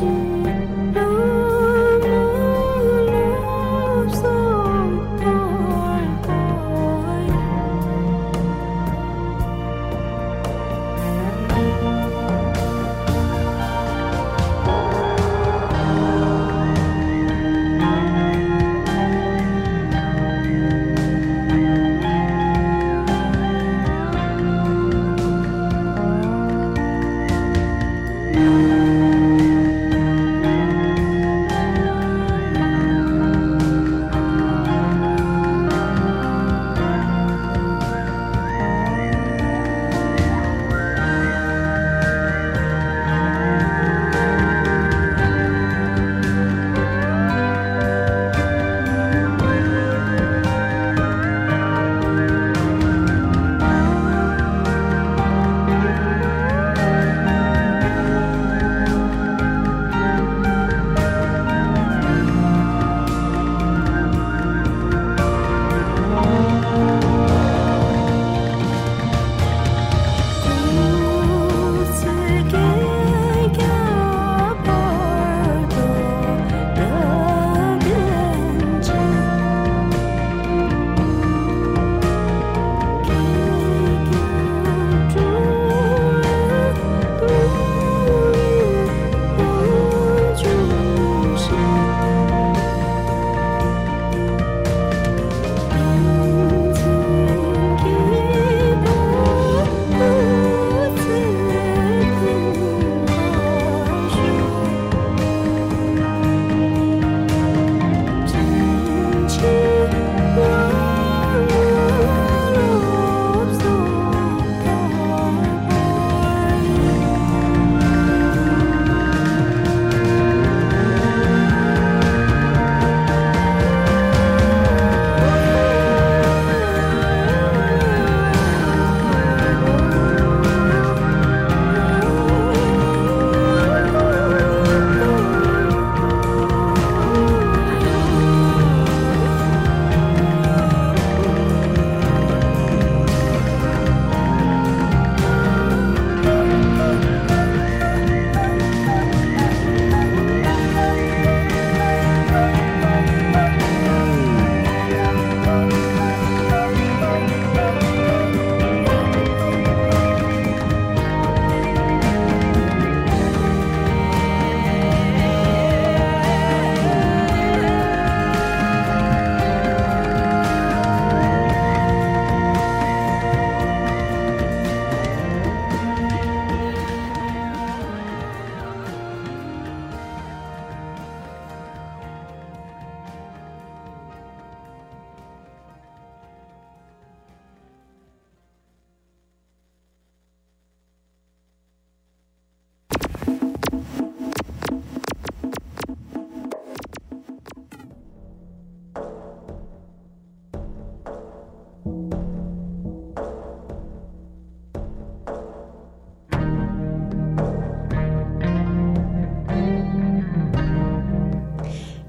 you.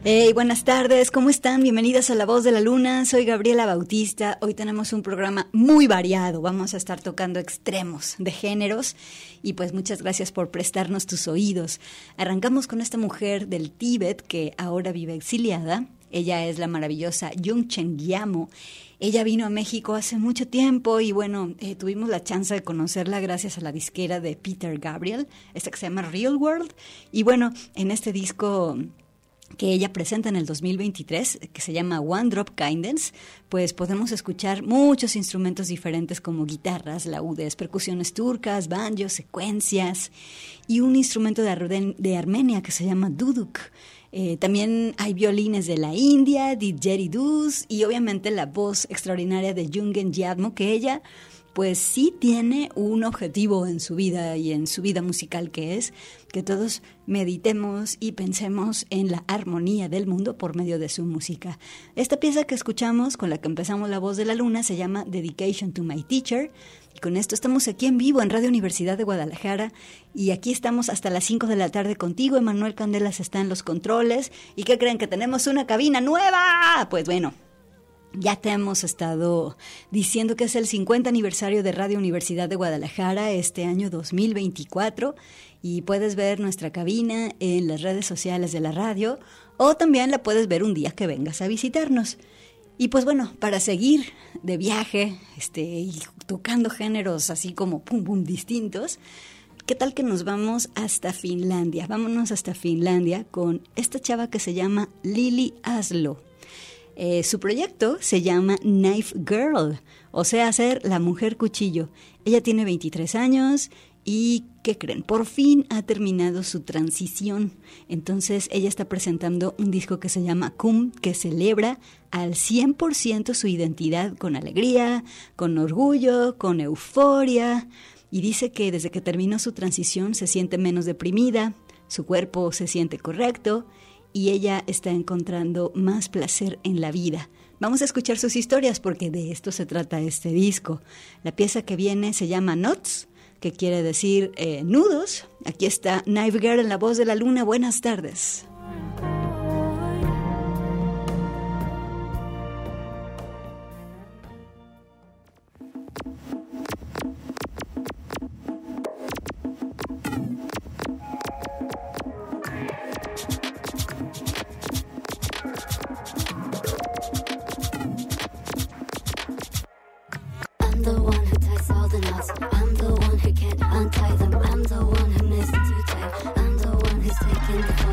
Hey, buenas tardes, ¿cómo están? Bienvenidas a La Voz de la Luna, soy Gabriela Bautista. Hoy tenemos un programa muy variado, vamos a estar tocando extremos de géneros y pues muchas gracias por prestarnos tus oídos. Arrancamos con esta mujer del Tíbet que ahora vive exiliada. Ella es la maravillosa Yung Chen Gyamo. Ella vino a México hace mucho tiempo y bueno, eh, tuvimos la chance de conocerla gracias a la disquera de Peter Gabriel, esta que se llama Real World. Y bueno, en este disco que ella presenta en el 2023, que se llama One Drop Kindness, pues podemos escuchar muchos instrumentos diferentes como guitarras, laudes, percusiones turcas, banjos, secuencias y un instrumento de, de Armenia que se llama duduk. Eh, también hay violines de la India, didgeridoo y obviamente la voz extraordinaria de Jungen Yadmo, que ella pues sí tiene un objetivo en su vida y en su vida musical que es que todos meditemos y pensemos en la armonía del mundo por medio de su música. Esta pieza que escuchamos, con la que empezamos La Voz de la Luna, se llama Dedication to My Teacher. Y con esto estamos aquí en vivo en Radio Universidad de Guadalajara y aquí estamos hasta las 5 de la tarde contigo. Emanuel Candelas está en los controles. ¿Y qué creen que tenemos una cabina nueva? Pues bueno, ya te hemos estado diciendo que es el 50 aniversario de Radio Universidad de Guadalajara este año 2024 y puedes ver nuestra cabina en las redes sociales de la radio o también la puedes ver un día que vengas a visitarnos. Y pues bueno, para seguir de viaje este, y tocando géneros así como pum pum distintos, ¿qué tal que nos vamos hasta Finlandia? Vámonos hasta Finlandia con esta chava que se llama Lily Aslo. Eh, su proyecto se llama Knife Girl, o sea, ser la mujer cuchillo. Ella tiene 23 años y, ¿qué creen? Por fin ha terminado su transición. Entonces ella está presentando un disco que se llama Cum, que celebra al 100% su identidad con alegría, con orgullo, con euforia. Y dice que desde que terminó su transición se siente menos deprimida, su cuerpo se siente correcto y ella está encontrando más placer en la vida. Vamos a escuchar sus historias porque de esto se trata este disco. La pieza que viene se llama Knots, que quiere decir eh, nudos. Aquí está Knife Girl en la voz de la luna. Buenas tardes. I'm the one who can't untie them. I'm the one who missed too tight. I'm the one who's taking the fall.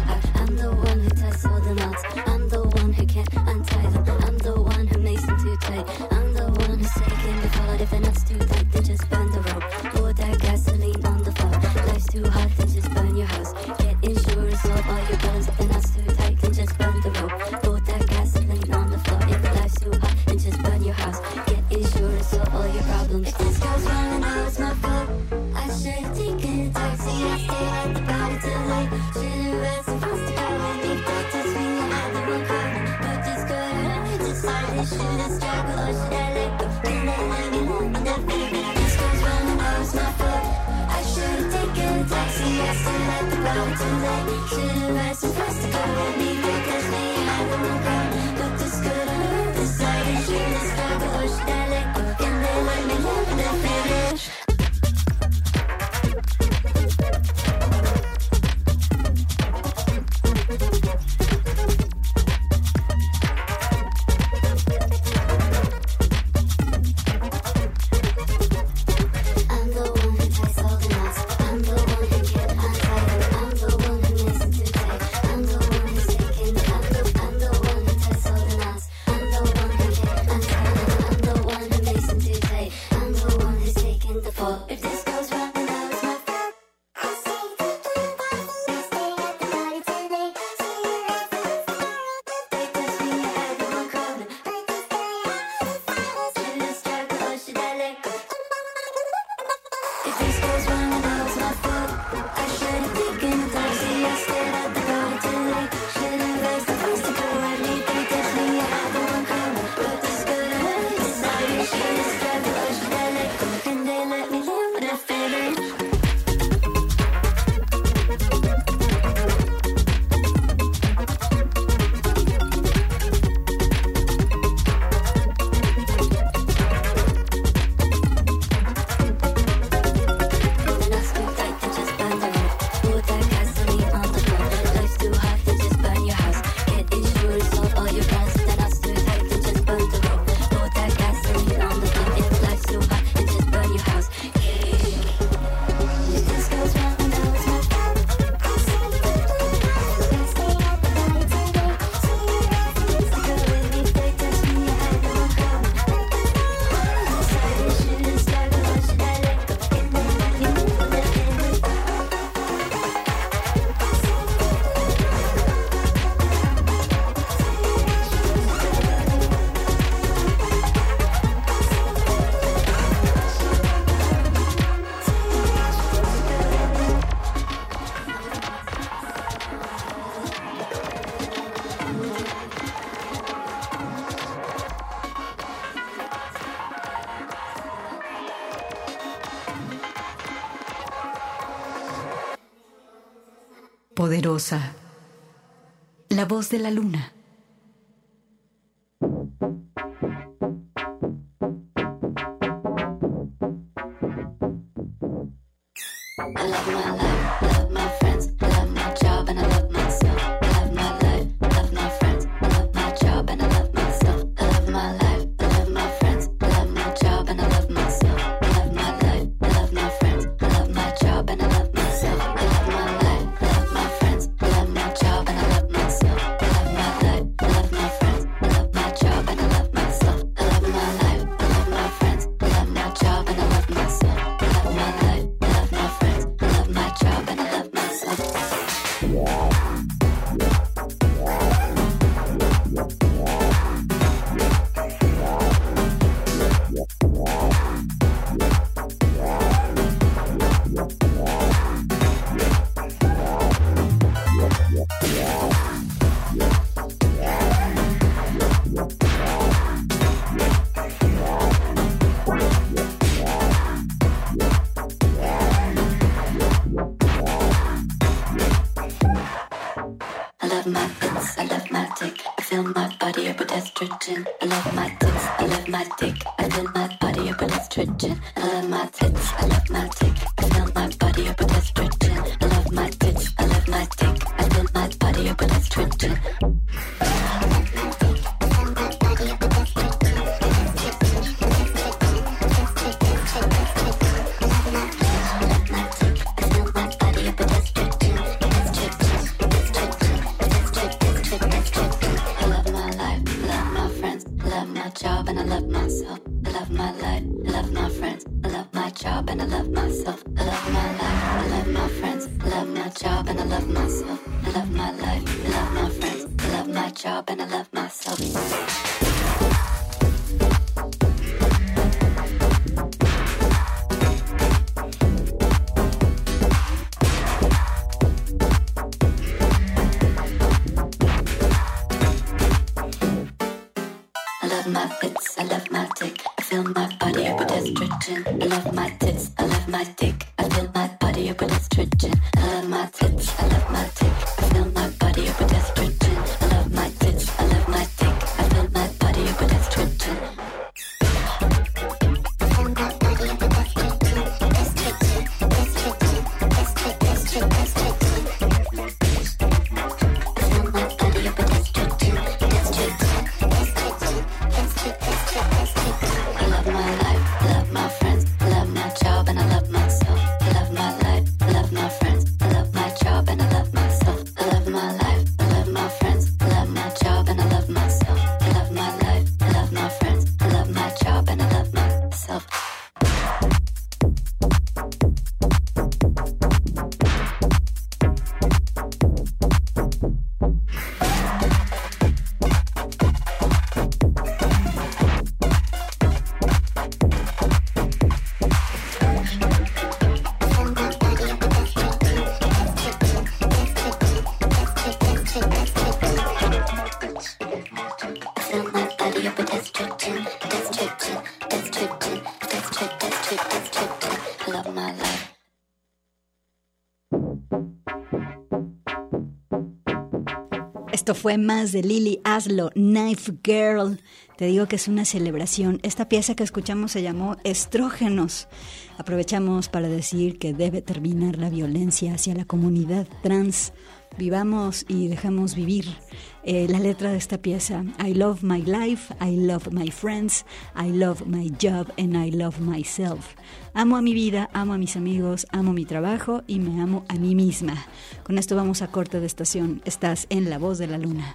La voz de la luna. 就真 love my job and I love myself. I love my life. I love my friends. I love my job and I love myself. I love my life. I love my friends. I love my job and I love myself. I love my life. I love my friends. I love my job and I love myself. with my tits. Fue más de Lily Aslo, Knife Girl. Te digo que es una celebración. Esta pieza que escuchamos se llamó Estrógenos. Aprovechamos para decir que debe terminar la violencia hacia la comunidad trans. Vivamos y dejamos vivir. Eh, la letra de esta pieza, I love my life, I love my friends, I love my job and I love myself. Amo a mi vida, amo a mis amigos, amo mi trabajo y me amo a mí misma. Con esto vamos a corte de estación. Estás en La Voz de la Luna.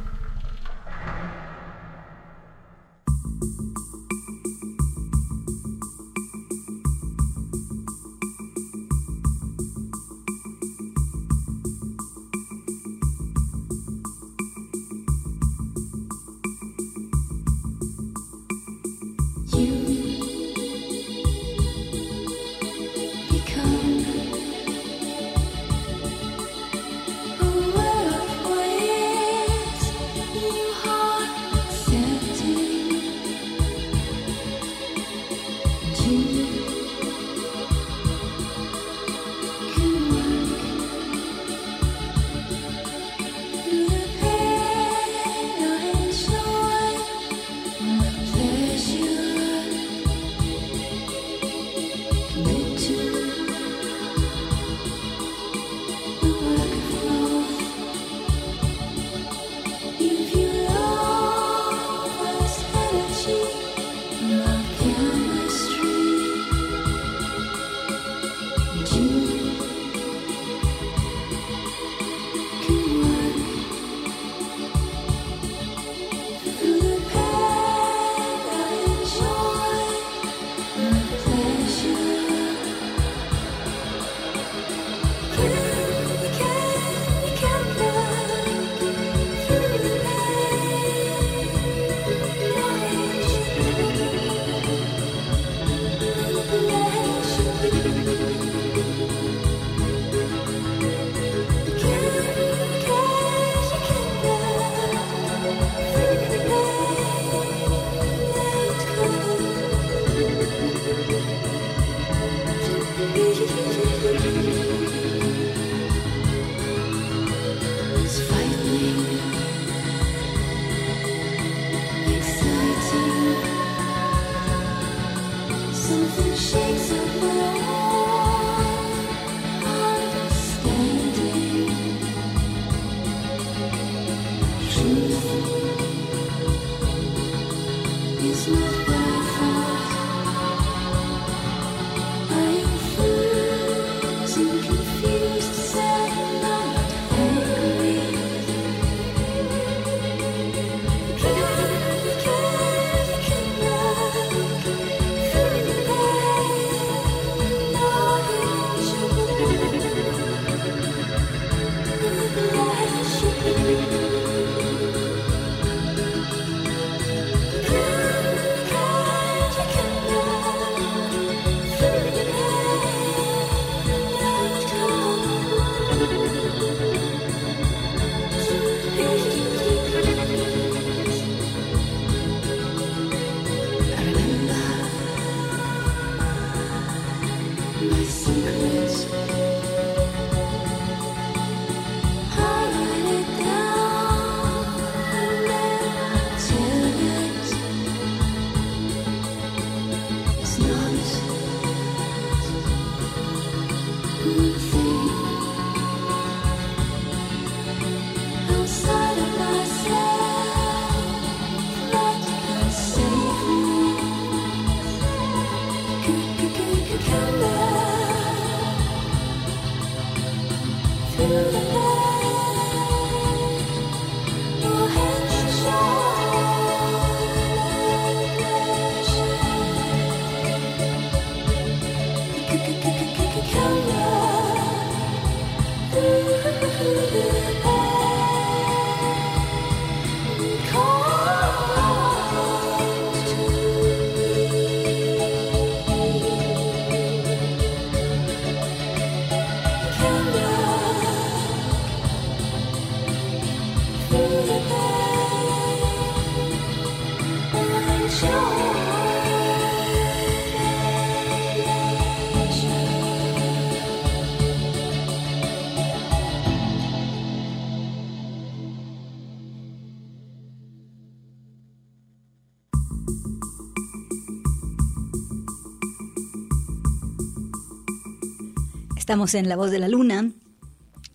Estamos en La Voz de la Luna.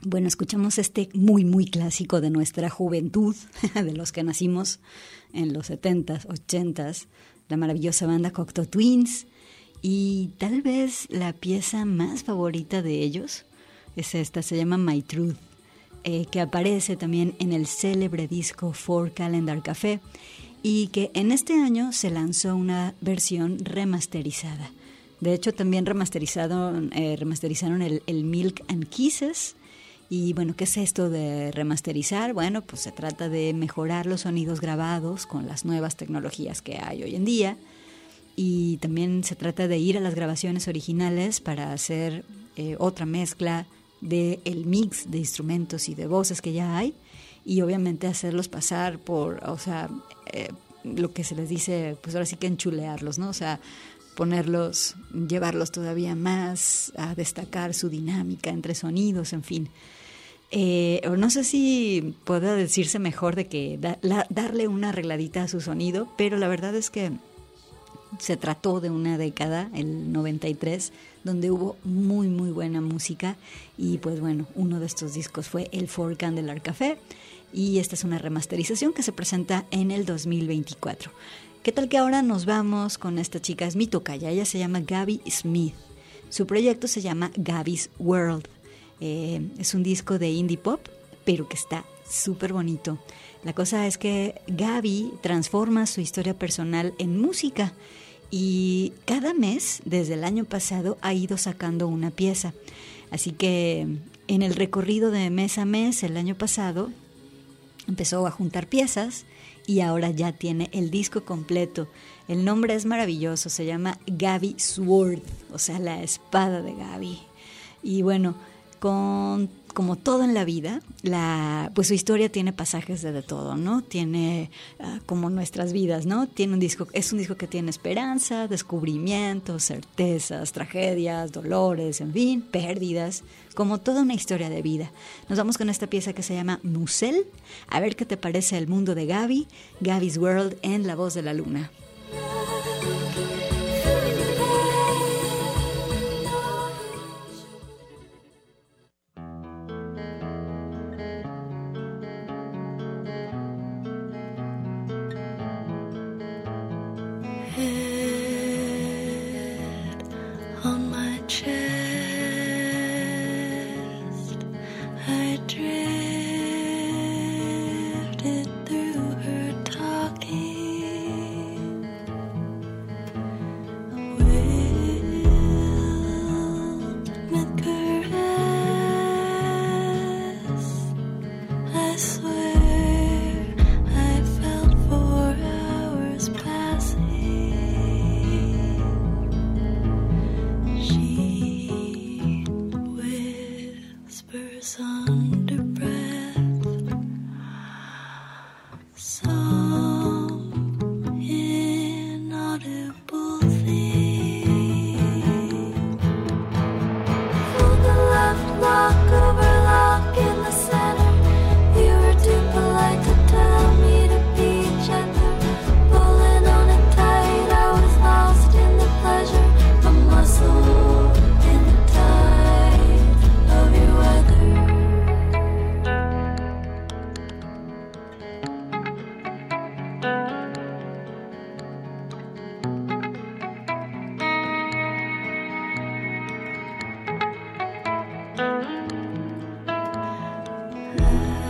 Bueno, escuchamos este muy, muy clásico de nuestra juventud, de los que nacimos en los 70s, 80s, la maravillosa banda Cocteau Twins. Y tal vez la pieza más favorita de ellos es esta, se llama My Truth, eh, que aparece también en el célebre disco Four Calendar Café y que en este año se lanzó una versión remasterizada. De hecho, también remasterizaron, eh, remasterizaron el, Milk and Kisses. Y bueno, ¿qué es esto de remasterizar? Bueno, pues se trata de mejorar los sonidos grabados con las nuevas tecnologías que hay hoy en día. Y también se trata de ir a las grabaciones originales para hacer eh, otra mezcla del el mix de instrumentos y de voces que ya hay. Y obviamente hacerlos pasar por, o sea, eh, lo que se les dice, pues ahora sí que enchulearlos, ¿no? O sea, ponerlos, llevarlos todavía más a destacar su dinámica entre sonidos, en fin. Eh, no sé si pueda decirse mejor de que darle una arregladita a su sonido, pero la verdad es que se trató de una década, el 93, donde hubo muy muy buena música y pues bueno, uno de estos discos fue el Four Candlear Café y esta es una remasterización que se presenta en el 2024. ¿Qué tal que ahora nos vamos con esta chica? Es mi tocaya, ella se llama Gaby Smith. Su proyecto se llama Gaby's World. Eh, es un disco de indie pop, pero que está súper bonito. La cosa es que Gaby transforma su historia personal en música y cada mes, desde el año pasado, ha ido sacando una pieza. Así que en el recorrido de mes a mes, el año pasado, empezó a juntar piezas y ahora ya tiene el disco completo. El nombre es maravilloso, se llama Gaby Sword, o sea, la espada de Gaby. Y bueno, con como todo en la vida, la, pues su historia tiene pasajes de, de todo, ¿no? Tiene ah, como nuestras vidas, ¿no? Tiene un disco, es un disco que tiene esperanza, descubrimientos, certezas, tragedias, dolores, en fin, pérdidas, como toda una historia de vida. Nos vamos con esta pieza que se llama Musel, a ver qué te parece el mundo de Gaby, Gaby's World en La Voz de la Luna. night.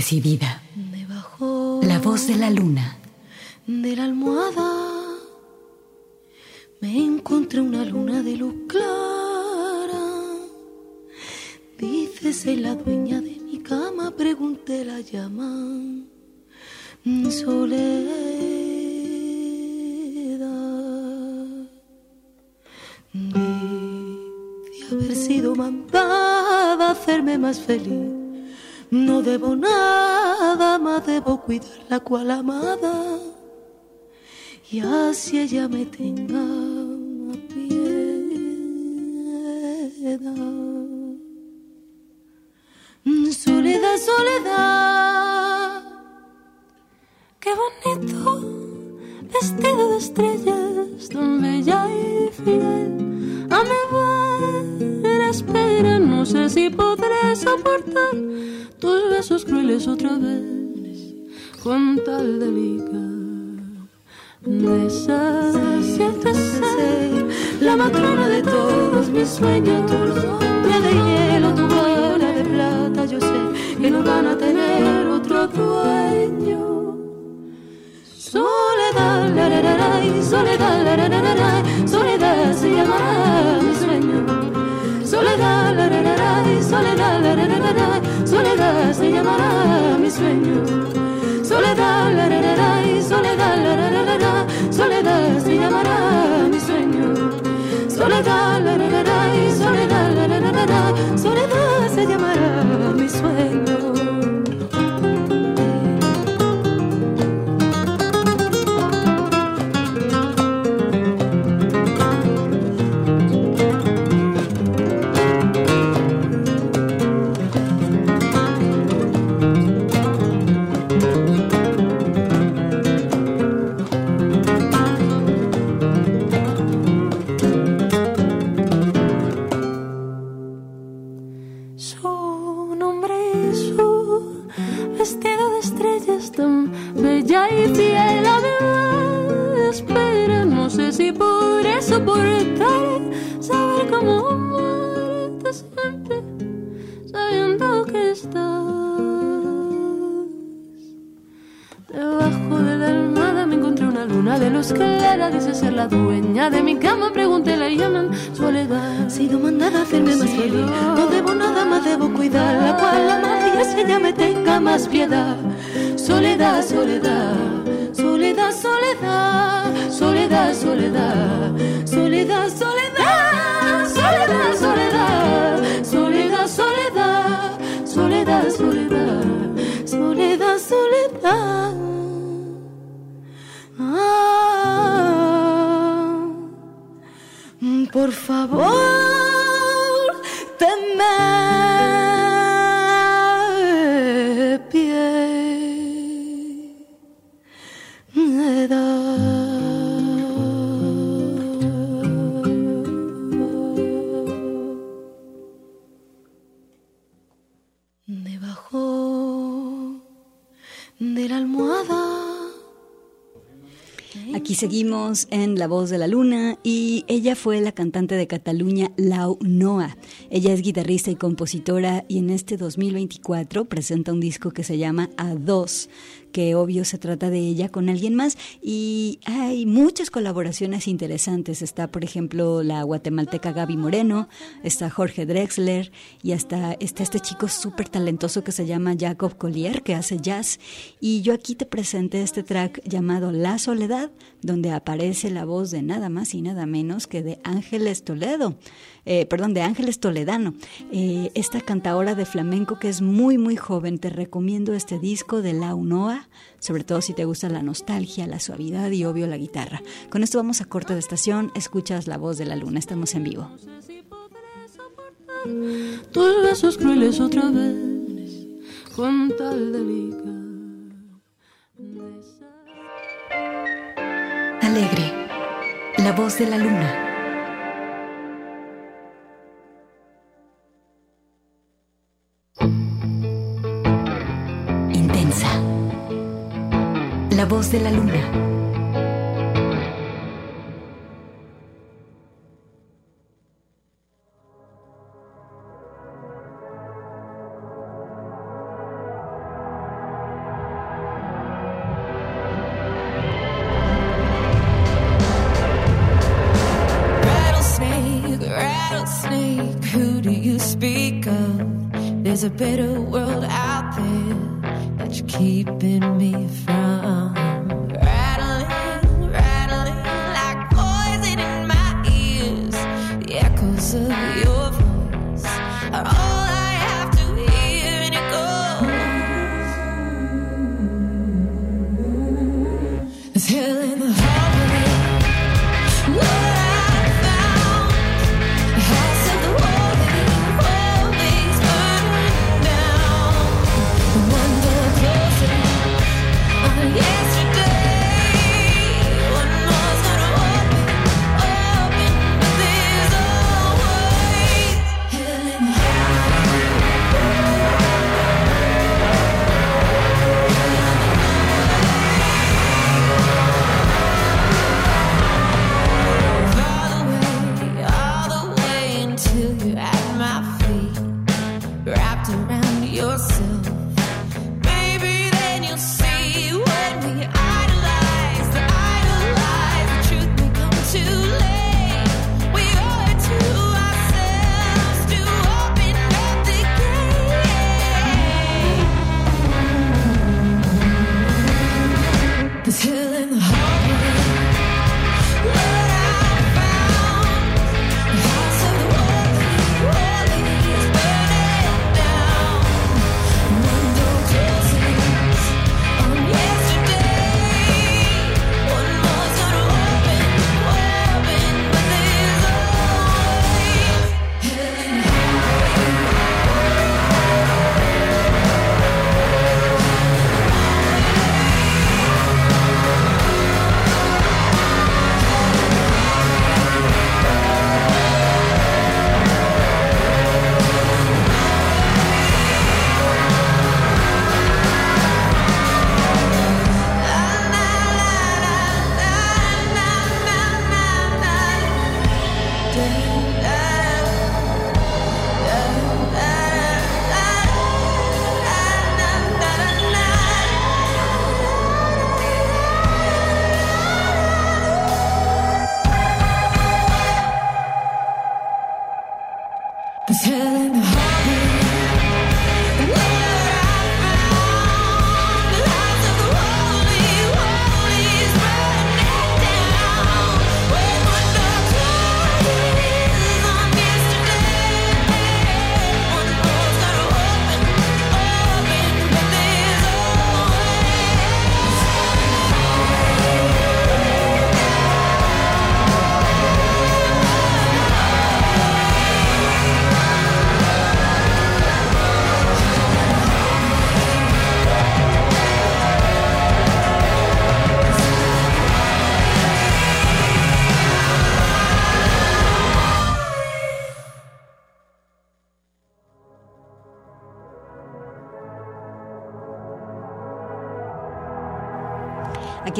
Decidida. Debajo La voz de la luna. de la almohada me encontré una luna de luz clara. Dice soy la dueña de mi cama, pregunté la llama. Soledad. Dice haber sido mandada a hacerme más feliz. No debo nada, más debo cuidar la cual amada. Y así ella me tenga piedad. Soledad, soledad. Qué bonito vestido de estrellas, tan bella y fiel. A mi ver, espera, no sé si podré tus besos crueles otra vez, con tal delicadeza. Sientes ser la matrona de todos mis sueños, tu rostro de hielo, tu bola de plata, yo sé que no van a tener otro dueño. Soledad, la, la, la, soledad, soledad se llamará mi sueño soledad, la, la, la, soledad, soledad se llamará mi sueño. Soledad, soledad, seguimos en La Voz de la Luna y ella fue la cantante de Cataluña Lau Noa. Ella es guitarrista y compositora y en este 2024 presenta un disco que se llama A Dos, que obvio se trata de ella con alguien más y hay muchas colaboraciones interesantes. Está, por ejemplo, la guatemalteca Gaby Moreno, está Jorge Drexler y hasta está este chico súper talentoso que se llama Jacob Collier, que hace jazz. Y yo aquí te presenté este track llamado La Soledad, donde aparece la voz de nada más y nada menos que de Ángeles Toledo. Eh, perdón, de Ángeles Toledano, eh, esta cantadora de flamenco que es muy, muy joven. Te recomiendo este disco de La Unoa, sobre todo si te gusta la nostalgia, la suavidad y obvio la guitarra. Con esto vamos a corte de estación, escuchas la voz de la luna, estamos en vivo. tus besos crueles otra vez con tal delicadeza. Alegre. La voz de la luna. la voz de la luna. Rattlesnake, rattlesnake, who do you speak of? There's a better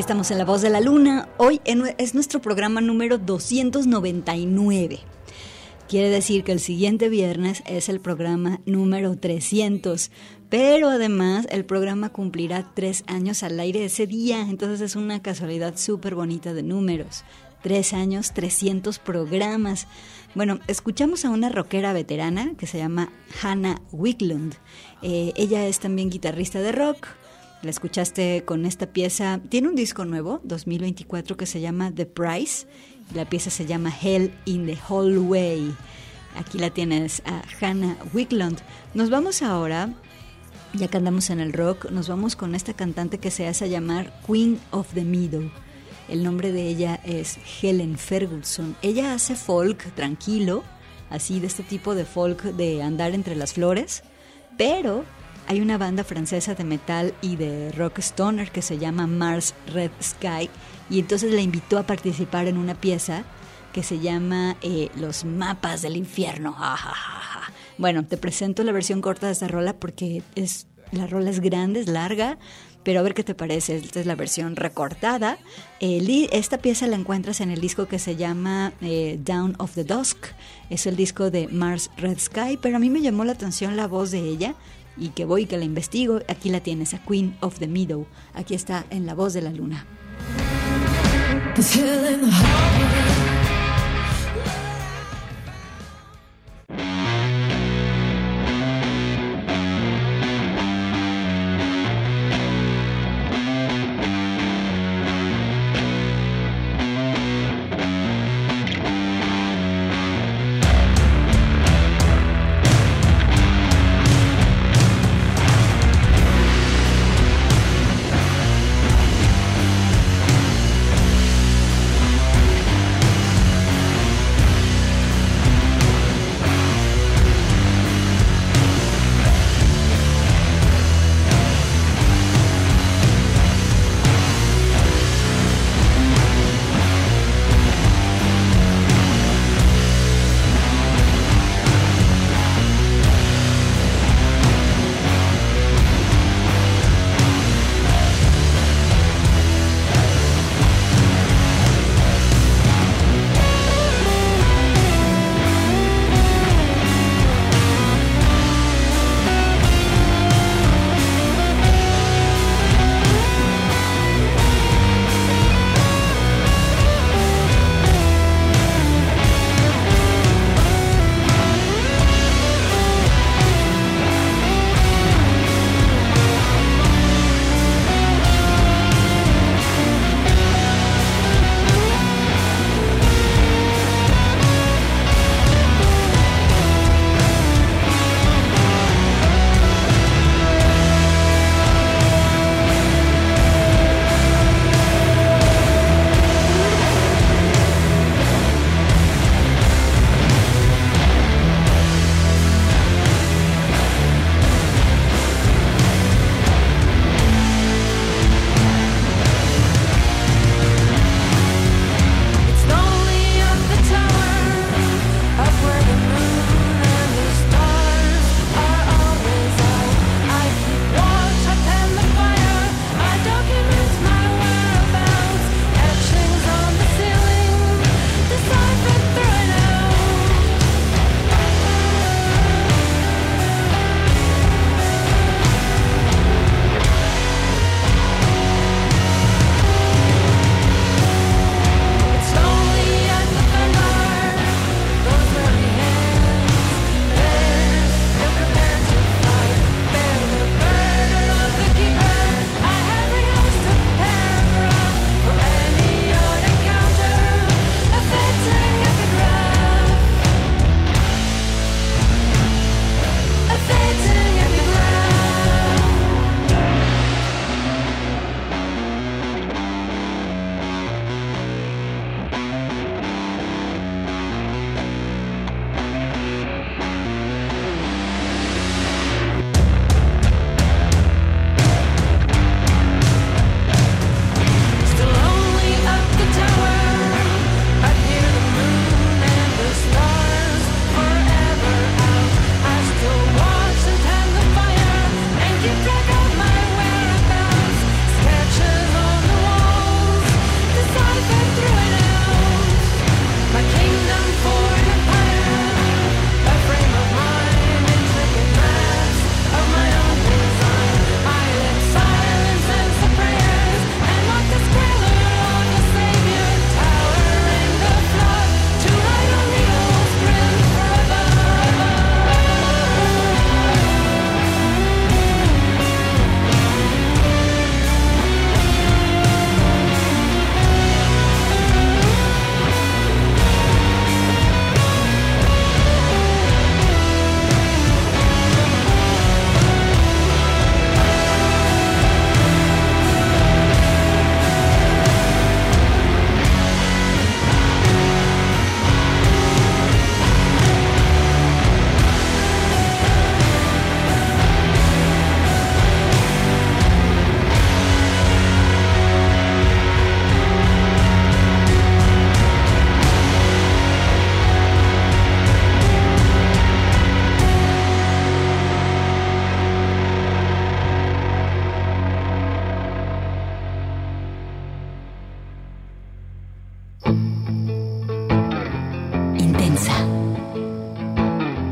Estamos en La Voz de la Luna. Hoy es nuestro programa número 299. Quiere decir que el siguiente viernes es el programa número 300. Pero además el programa cumplirá tres años al aire ese día. Entonces es una casualidad súper bonita de números. Tres años, 300 programas. Bueno, escuchamos a una rockera veterana que se llama Hannah Wiglund. Eh, ella es también guitarrista de rock. La escuchaste con esta pieza. Tiene un disco nuevo, 2024, que se llama The Price. La pieza se llama Hell in the Hallway. Aquí la tienes a Hannah Wiglund. Nos vamos ahora, ya que andamos en el rock, nos vamos con esta cantante que se hace llamar Queen of the Meadow. El nombre de ella es Helen Ferguson. Ella hace folk tranquilo, así de este tipo de folk de andar entre las flores, pero hay una banda francesa de metal y de rock stoner que se llama Mars Red Sky y entonces la invitó a participar en una pieza que se llama eh, Los mapas del infierno. Bueno, te presento la versión corta de esta rola porque es la rola es grande, es larga, pero a ver qué te parece. Esta es la versión recortada. Eh, esta pieza la encuentras en el disco que se llama eh, Down of the Dusk. Es el disco de Mars Red Sky, pero a mí me llamó la atención la voz de ella y que voy que la investigo. Aquí la tienes, a Queen of the Meadow. Aquí está en La Voz de la Luna.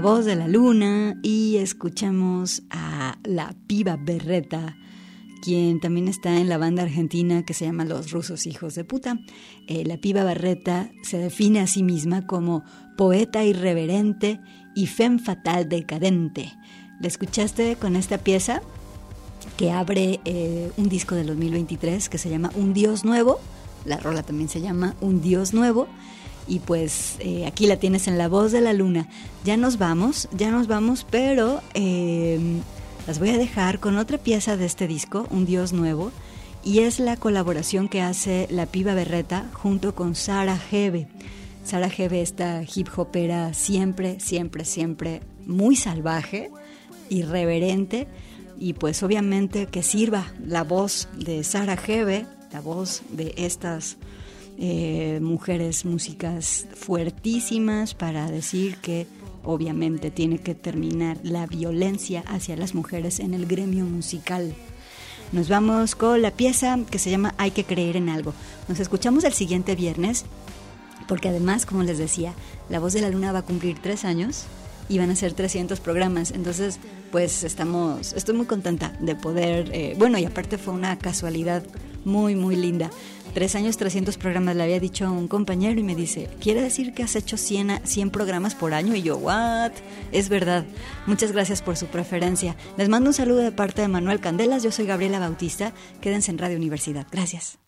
Voz de la Luna y escuchamos a la piba berreta quien también está en la banda argentina que se llama Los Rusos Hijos de Puta. Eh, la piba Barreta se define a sí misma como poeta irreverente y fem fatal decadente. ¿La escuchaste con esta pieza? que abre eh, un disco del 2023 que se llama Un Dios Nuevo. La rola también se llama Un Dios Nuevo. Y pues eh, aquí la tienes en La Voz de la Luna. Ya nos vamos, ya nos vamos, pero em, las voy a dejar con otra pieza de este disco, Un Dios Nuevo. Y es la colaboración que hace la piba Berreta junto con Sara Hebe. Sara Hebe, esta hip hopera siempre, siempre, siempre muy salvaje, irreverente y pues obviamente que sirva la voz de Sara Hebe, la voz de estas eh, mujeres músicas fuertísimas para decir que obviamente tiene que terminar la violencia hacia las mujeres en el gremio musical. Nos vamos con la pieza que se llama Hay que creer en algo. Nos escuchamos el siguiente viernes, porque además, como les decía, La Voz de la Luna va a cumplir tres años y van a ser 300 programas. Entonces, pues estamos, estoy muy contenta de poder, eh, bueno, y aparte fue una casualidad muy, muy linda. Tres años, 300 programas, le había dicho a un compañero y me dice, ¿quiere decir que has hecho 100, 100 programas por año? Y yo, ¿what? Es verdad. Muchas gracias por su preferencia. Les mando un saludo de parte de Manuel Candelas. Yo soy Gabriela Bautista. Quédense en Radio Universidad. Gracias.